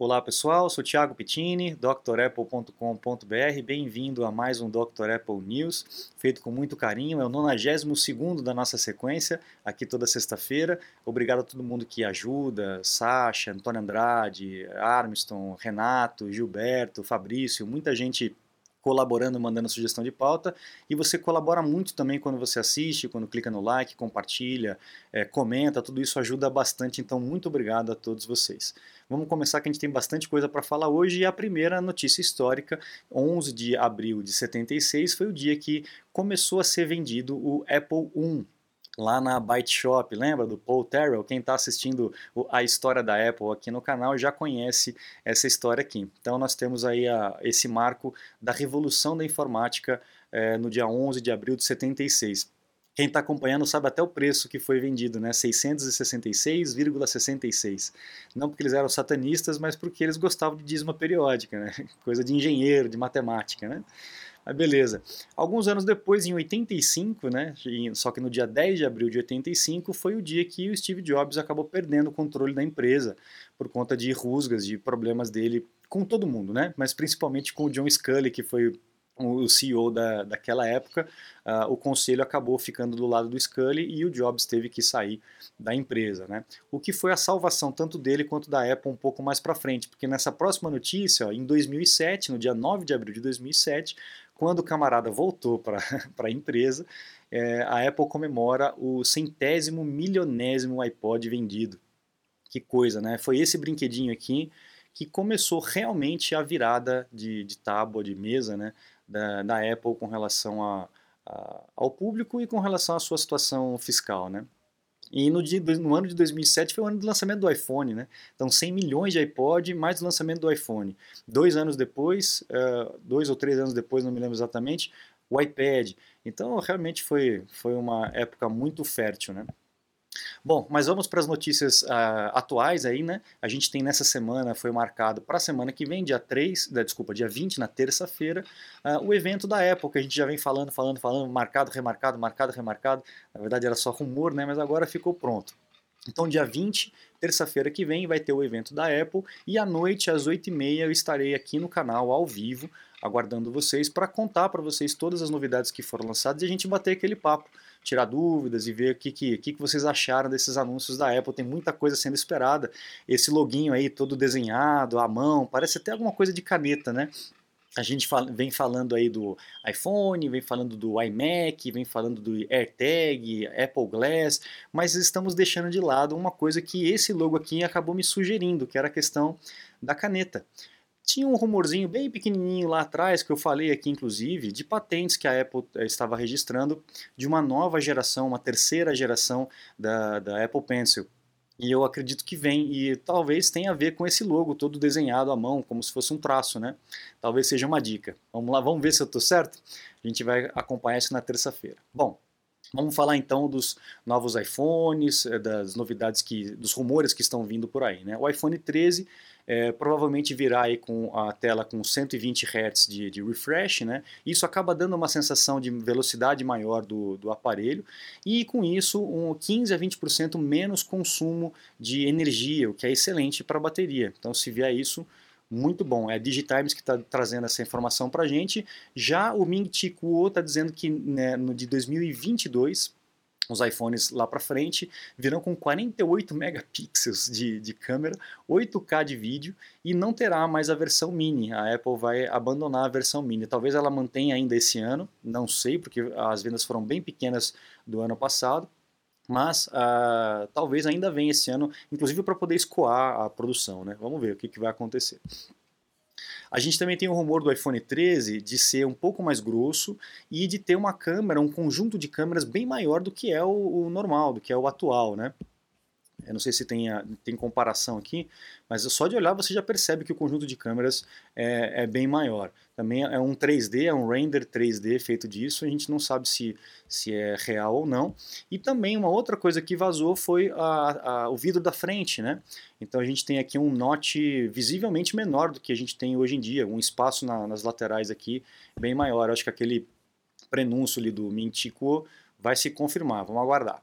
Olá pessoal, sou Thiago Pittini, drapple.com.br. Bem-vindo a mais um Dr. Apple News, feito com muito carinho. É o 92 da nossa sequência, aqui toda sexta-feira. Obrigado a todo mundo que ajuda: Sasha, Antônio Andrade, Armstrong, Renato, Gilberto, Fabrício, muita gente colaborando, mandando sugestão de pauta. E você colabora muito também quando você assiste, quando clica no like, compartilha, é, comenta, tudo isso ajuda bastante. Então, muito obrigado a todos vocês. Vamos começar que a gente tem bastante coisa para falar hoje. E a primeira notícia histórica, 11 de abril de 76, foi o dia que começou a ser vendido o Apple I lá na Byte Shop, lembra do Paul Terrell? Quem está assistindo a história da Apple aqui no canal já conhece essa história aqui. Então nós temos aí a, esse marco da revolução da informática é, no dia 11 de abril de 76. Quem está acompanhando sabe até o preço que foi vendido, né? 666,66. Não porque eles eram satanistas, mas porque eles gostavam de dízima periódica, né? Coisa de engenheiro, de matemática, né? Mas beleza. Alguns anos depois, em 85, né, só que no dia 10 de abril de 85, foi o dia que o Steve Jobs acabou perdendo o controle da empresa por conta de rusgas, de problemas dele com todo mundo, né? Mas principalmente com o John Scully, que foi o CEO da, daquela época, uh, o conselho acabou ficando do lado do Scully e o Jobs teve que sair da empresa. Né? O que foi a salvação tanto dele quanto da Apple um pouco mais para frente, porque nessa próxima notícia, ó, em 2007, no dia 9 de abril de 2007, quando o camarada voltou para a empresa, é, a Apple comemora o centésimo milionésimo iPod vendido. Que coisa, né? Foi esse brinquedinho aqui que começou realmente a virada de, de tábua, de mesa, né? Da, da Apple com relação a, a, ao público e com relação à sua situação fiscal, né? E no, dia, no, ano de 2007 foi o ano do lançamento do iPhone, né? Então 100 milhões de iPod mais o lançamento do iPhone. Dois anos depois, uh, dois ou três anos depois, não me lembro exatamente, o iPad. Então realmente foi, foi uma época muito fértil, né? Bom, mas vamos para as notícias uh, atuais aí, né? A gente tem nessa semana, foi marcado para a semana que vem, dia 3, da, desculpa, dia 20, na terça-feira, uh, o evento da Apple, que a gente já vem falando, falando, falando, marcado, remarcado, marcado, remarcado. Na verdade era só rumor, né? Mas agora ficou pronto. Então, dia 20, terça-feira que vem, vai ter o evento da Apple e à noite, às 8h30, eu estarei aqui no canal ao vivo, aguardando vocês para contar para vocês todas as novidades que foram lançadas e a gente bater aquele papo tirar dúvidas e ver o que, que, que, vocês acharam desses anúncios da Apple. Tem muita coisa sendo esperada. Esse loginho aí todo desenhado, à mão, parece até alguma coisa de caneta, né? A gente vem falando aí do iPhone, vem falando do iMac, vem falando do AirTag, Apple Glass, mas estamos deixando de lado uma coisa que esse logo aqui acabou me sugerindo, que era a questão da caneta. Tinha um rumorzinho bem pequenininho lá atrás, que eu falei aqui inclusive, de patentes que a Apple eh, estava registrando de uma nova geração, uma terceira geração da, da Apple Pencil. E eu acredito que vem, e talvez tenha a ver com esse logo todo desenhado à mão, como se fosse um traço, né? Talvez seja uma dica. Vamos lá, vamos ver se eu estou certo? A gente vai acompanhar isso na terça-feira. Bom, Vamos falar então dos novos iPhones, eh, das novidades que, dos rumores que estão vindo por aí. Né? O iPhone 13 é, provavelmente virá aí com a tela com 120 Hz de, de, refresh, né? Isso acaba dando uma sensação de velocidade maior do, do aparelho e com isso um 15 a 20% menos consumo de energia, o que é excelente para a bateria. Então se vier isso, muito bom. É a Digitimes que está trazendo essa informação para a gente. Já o Ming Chi Kuo está dizendo que né, no de 2022 os iPhones lá para frente virão com 48 megapixels de, de câmera, 8K de vídeo e não terá mais a versão mini. A Apple vai abandonar a versão mini. Talvez ela mantenha ainda esse ano, não sei, porque as vendas foram bem pequenas do ano passado. Mas uh, talvez ainda venha esse ano, inclusive para poder escoar a produção. Né? Vamos ver o que, que vai acontecer. A gente também tem o rumor do iPhone 13 de ser um pouco mais grosso e de ter uma câmera, um conjunto de câmeras bem maior do que é o, o normal, do que é o atual, né? Eu não sei se tem, a, tem comparação aqui, mas só de olhar você já percebe que o conjunto de câmeras é, é, bem maior. Também é um 3D, é um render 3D feito disso, a gente não sabe se, se é real ou não. E também uma outra coisa que vazou foi a, a, o vidro da frente, né? Então a gente tem aqui um note visivelmente menor do que a gente tem hoje em dia, um espaço na, nas laterais aqui bem maior. Eu acho que aquele prenúncio ali do Mintico vai se confirmar, vamos aguardar.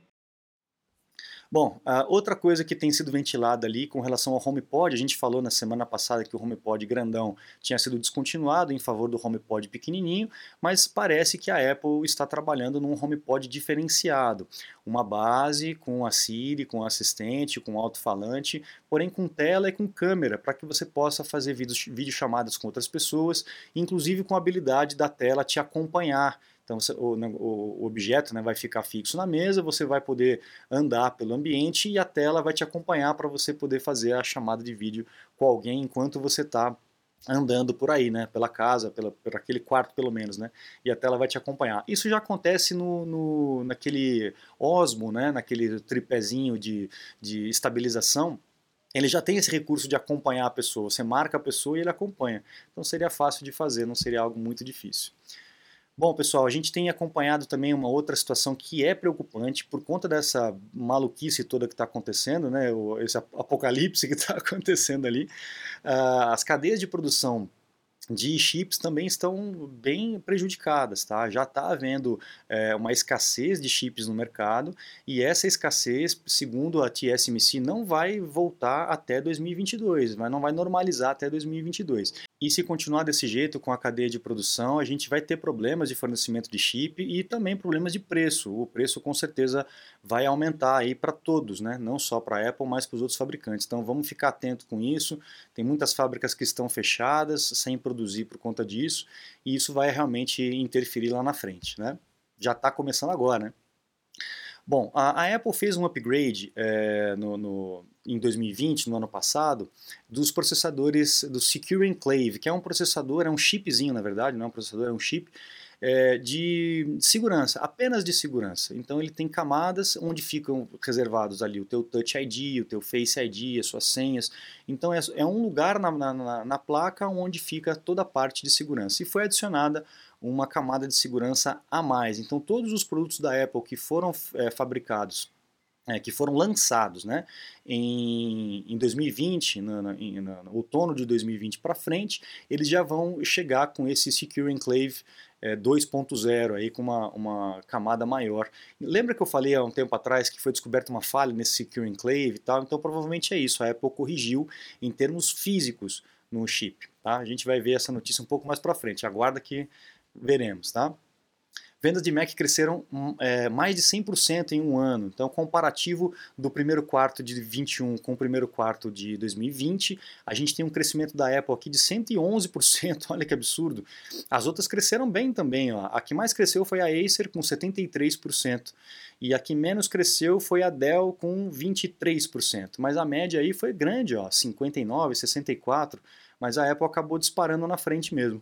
Bom, outra coisa que tem sido ventilada ali com relação ao HomePod, a gente falou na semana passada que o HomePod grandão tinha sido descontinuado em favor do HomePod pequenininho, mas parece que a Apple está trabalhando num HomePod diferenciado, uma base com a Siri, com assistente, com alto-falante, porém com tela e com câmera, para que você possa fazer videochamadas com outras pessoas, inclusive com a habilidade da tela te acompanhar então você, o, o, objeto né, vai ficar fixo na mesa, você vai poder andar pelo ambiente e a tela vai te acompanhar para você poder fazer a chamada de vídeo com alguém enquanto você está andando por aí, né, pela casa, pela, por aquele quarto pelo menos, né, e a tela vai te acompanhar. Isso já acontece no, no naquele Osmo, né, naquele tripézinho de, de estabilização, ele já tem esse recurso de acompanhar a pessoa, você marca a pessoa e ele acompanha. Então seria fácil de fazer, não seria algo muito difícil. Bom, pessoal, a gente tem acompanhado também uma outra situação que é preocupante por conta dessa maluquice toda que está acontecendo, né? esse apocalipse que está acontecendo ali. Uh, as cadeias de produção de chips também estão bem prejudicadas, tá? Já está havendo é, uma escassez de chips no mercado e essa escassez, segundo a TSMC, não vai voltar até 2022, mas não vai normalizar até 2022. E se continuar desse jeito com a cadeia de produção, a gente vai ter problemas de fornecimento de chip e também problemas de preço. O preço com certeza vai aumentar aí para todos, né? Não só para a Apple, mas para os outros fabricantes. Então vamos ficar atento com isso. Tem muitas fábricas que estão fechadas, sem produzir por conta disso, e isso vai realmente interferir lá na frente, né? Já está começando agora, né? Bom, a, a, Apple fez um upgrade é, no, no, em 2020, no ano passado, dos processadores do Secure Enclave, que é um processador, é um chipzinho na verdade, não é um processador, é um chip, é, de segurança, apenas de segurança. Então ele tem camadas onde ficam reservados ali o teu Touch ID, o teu Face ID, as suas senhas. Então é, é um lugar na, na, na placa onde fica toda a parte de segurança. E foi adicionada uma camada de segurança a mais. Então todos os produtos da Apple que foram é, fabricados é, que foram lançados né, em, em 2020, no, no, no outono de 2020 para frente, eles já vão chegar com esse Secure Enclave é, 2.0 aí com uma, uma camada maior. Lembra que eu falei há um tempo atrás que foi descoberta uma falha nesse Secure Enclave e tal? Então provavelmente é isso, a Apple corrigiu em termos físicos no chip. Tá? A gente vai ver essa notícia um pouco mais para frente, aguarda que veremos. Tá? Vendas de Mac cresceram hum, é, mais de 100% em um ano. Então, comparativo do primeiro quarto de 21 com o primeiro quarto de 2020, a gente tem um crescimento da Apple aqui de 111%. Olha que absurdo. As outras cresceram bem também. Ó. A que mais cresceu foi a Acer com 73%. E a que menos cresceu foi a Dell com 23%. Mas a média aí foi grande, ó, 59, 64. Mas a Apple acabou disparando na frente mesmo.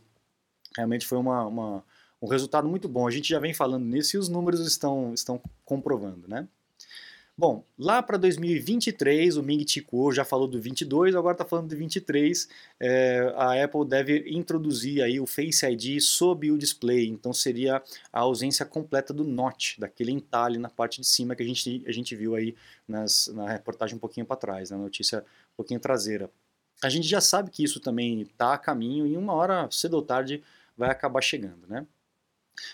Realmente foi uma, uma um resultado muito bom. A gente já vem falando nisso e os números estão, estão comprovando, né? Bom, lá para 2023, o Ming Chi Kuo já falou do 22, agora está falando do 23. É, a Apple deve introduzir aí o Face ID sob o display, então seria a ausência completa do notch, daquele entalhe na parte de cima que a gente, a gente viu aí nas, na reportagem um pouquinho para trás, na notícia um pouquinho traseira. A gente já sabe que isso também está a caminho e uma hora, cedo ou tarde, vai acabar chegando, né?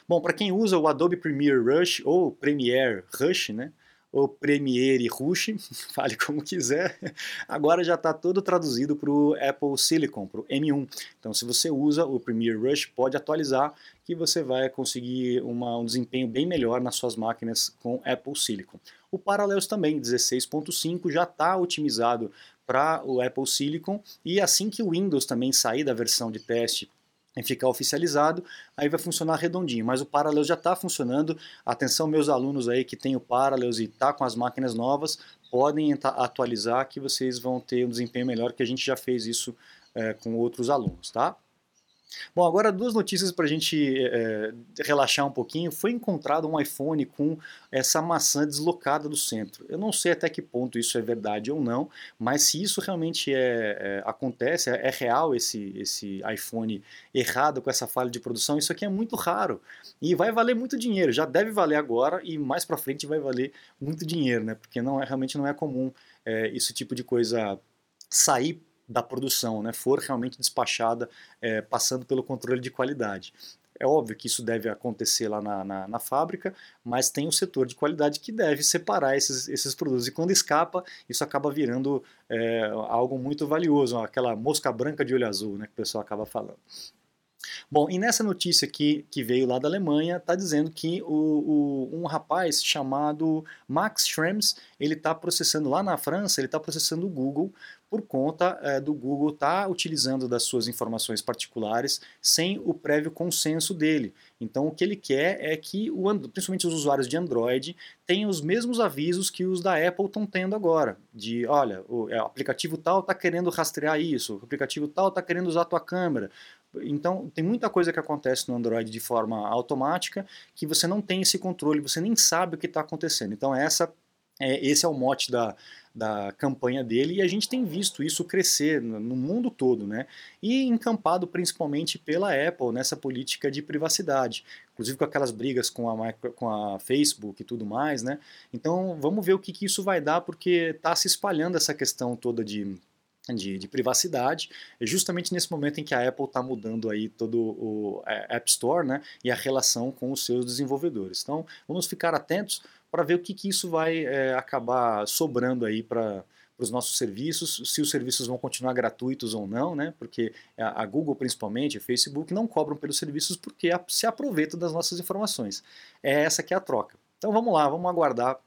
Bom, para quem usa o Adobe Premiere Rush ou Premiere Rush, né? Ou Premiere Rush, fale como quiser, agora já está todo traduzido para o Apple Silicon, para o M1. Então, se você usa o Premiere Rush, pode atualizar que você vai conseguir uma, um desempenho bem melhor nas suas máquinas com Apple Silicon. O Parallels também, 16.5, já está otimizado para o Apple Silicon e assim que o Windows também sair da versão de teste em ficar oficializado, aí vai funcionar redondinho. Mas o Parallels já está funcionando. Atenção, meus alunos aí que têm o Parallels e tá com as máquinas novas, podem atualizar que vocês vão ter um desempenho melhor, que a gente já fez isso é, com outros alunos, tá? Bom, agora duas notícias para a gente é, relaxar um pouquinho. Foi encontrado um iPhone com essa maçã deslocada do centro. Eu não sei até que ponto isso é verdade ou não, mas se isso realmente é, é acontece, é, é, real esse, esse iPhone errado com essa falha de produção, isso aqui é muito raro e vai valer muito dinheiro. Já deve valer agora e mais para frente vai valer muito dinheiro, né? Porque não é realmente não é comum é, esse tipo de coisa sair da produção, né, for realmente despachada é, passando pelo controle de qualidade. É óbvio que isso deve acontecer lá na, na, na, fábrica, mas tem o setor de qualidade que deve separar esses, esses produtos. E quando escapa, isso acaba virando é, algo muito valioso, aquela mosca branca de olho azul né, que o pessoal acaba falando. Bom, e nessa notícia aqui que veio lá da Alemanha, está dizendo que o, o, um rapaz chamado Max Schrems, ele está processando lá na França, ele está processando o Google por conta é, do Google estar tá utilizando das suas informações particulares sem o prévio consenso dele. Então, o que ele quer é que, o, principalmente os usuários de Android, tenham os mesmos avisos que os da Apple estão tendo agora. De, olha, o, é, aplicativo tal está querendo rastrear isso, o aplicativo tal está querendo usar a tua câmera, então, tem muita coisa que acontece no Android de forma automática que você não tem esse controle, você nem sabe o que está acontecendo. Então, essa, é, esse é o mote da, da campanha dele e a gente tem visto isso crescer no, mundo todo, né? E encampado principalmente pela Apple nessa política de privacidade, inclusive com aquelas brigas com a, com a Facebook e tudo mais, né? Então, vamos ver o que, que isso vai dar, porque está se espalhando essa questão toda de de, de, privacidade, justamente nesse momento em que a Apple está mudando aí todo o é, App Store né, e a relação com os seus desenvolvedores. Então, vamos ficar atentos para ver o que, que isso vai é, acabar sobrando aí para os nossos serviços, se os serviços vão continuar gratuitos ou não, né? Porque a, Google principalmente, a Facebook não cobram pelos serviços porque se aproveitam das nossas informações. É essa que é a troca. Então vamos lá, vamos aguardar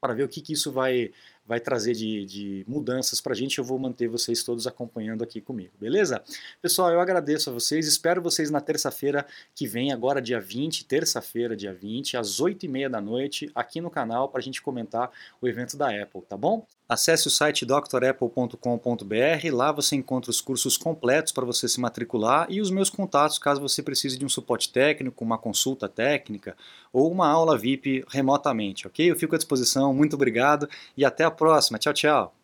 para ver o que, que isso vai vai trazer de, de mudanças para a gente. Eu vou manter vocês todos acompanhando aqui comigo, beleza? Pessoal, eu agradeço a vocês, espero vocês na terça-feira que vem, agora dia 20, terça-feira, dia 20, às 8h30 da noite, aqui no canal, para a gente comentar o evento da Apple, tá bom? Acesse o site drapple.com.br, lá você encontra os cursos completos para você se matricular e os meus contatos caso você precise de um suporte técnico, uma consulta técnica ou uma aula VIP remotamente, ok? Eu fico à disposição, muito obrigado e até a próxima. Tchau, tchau.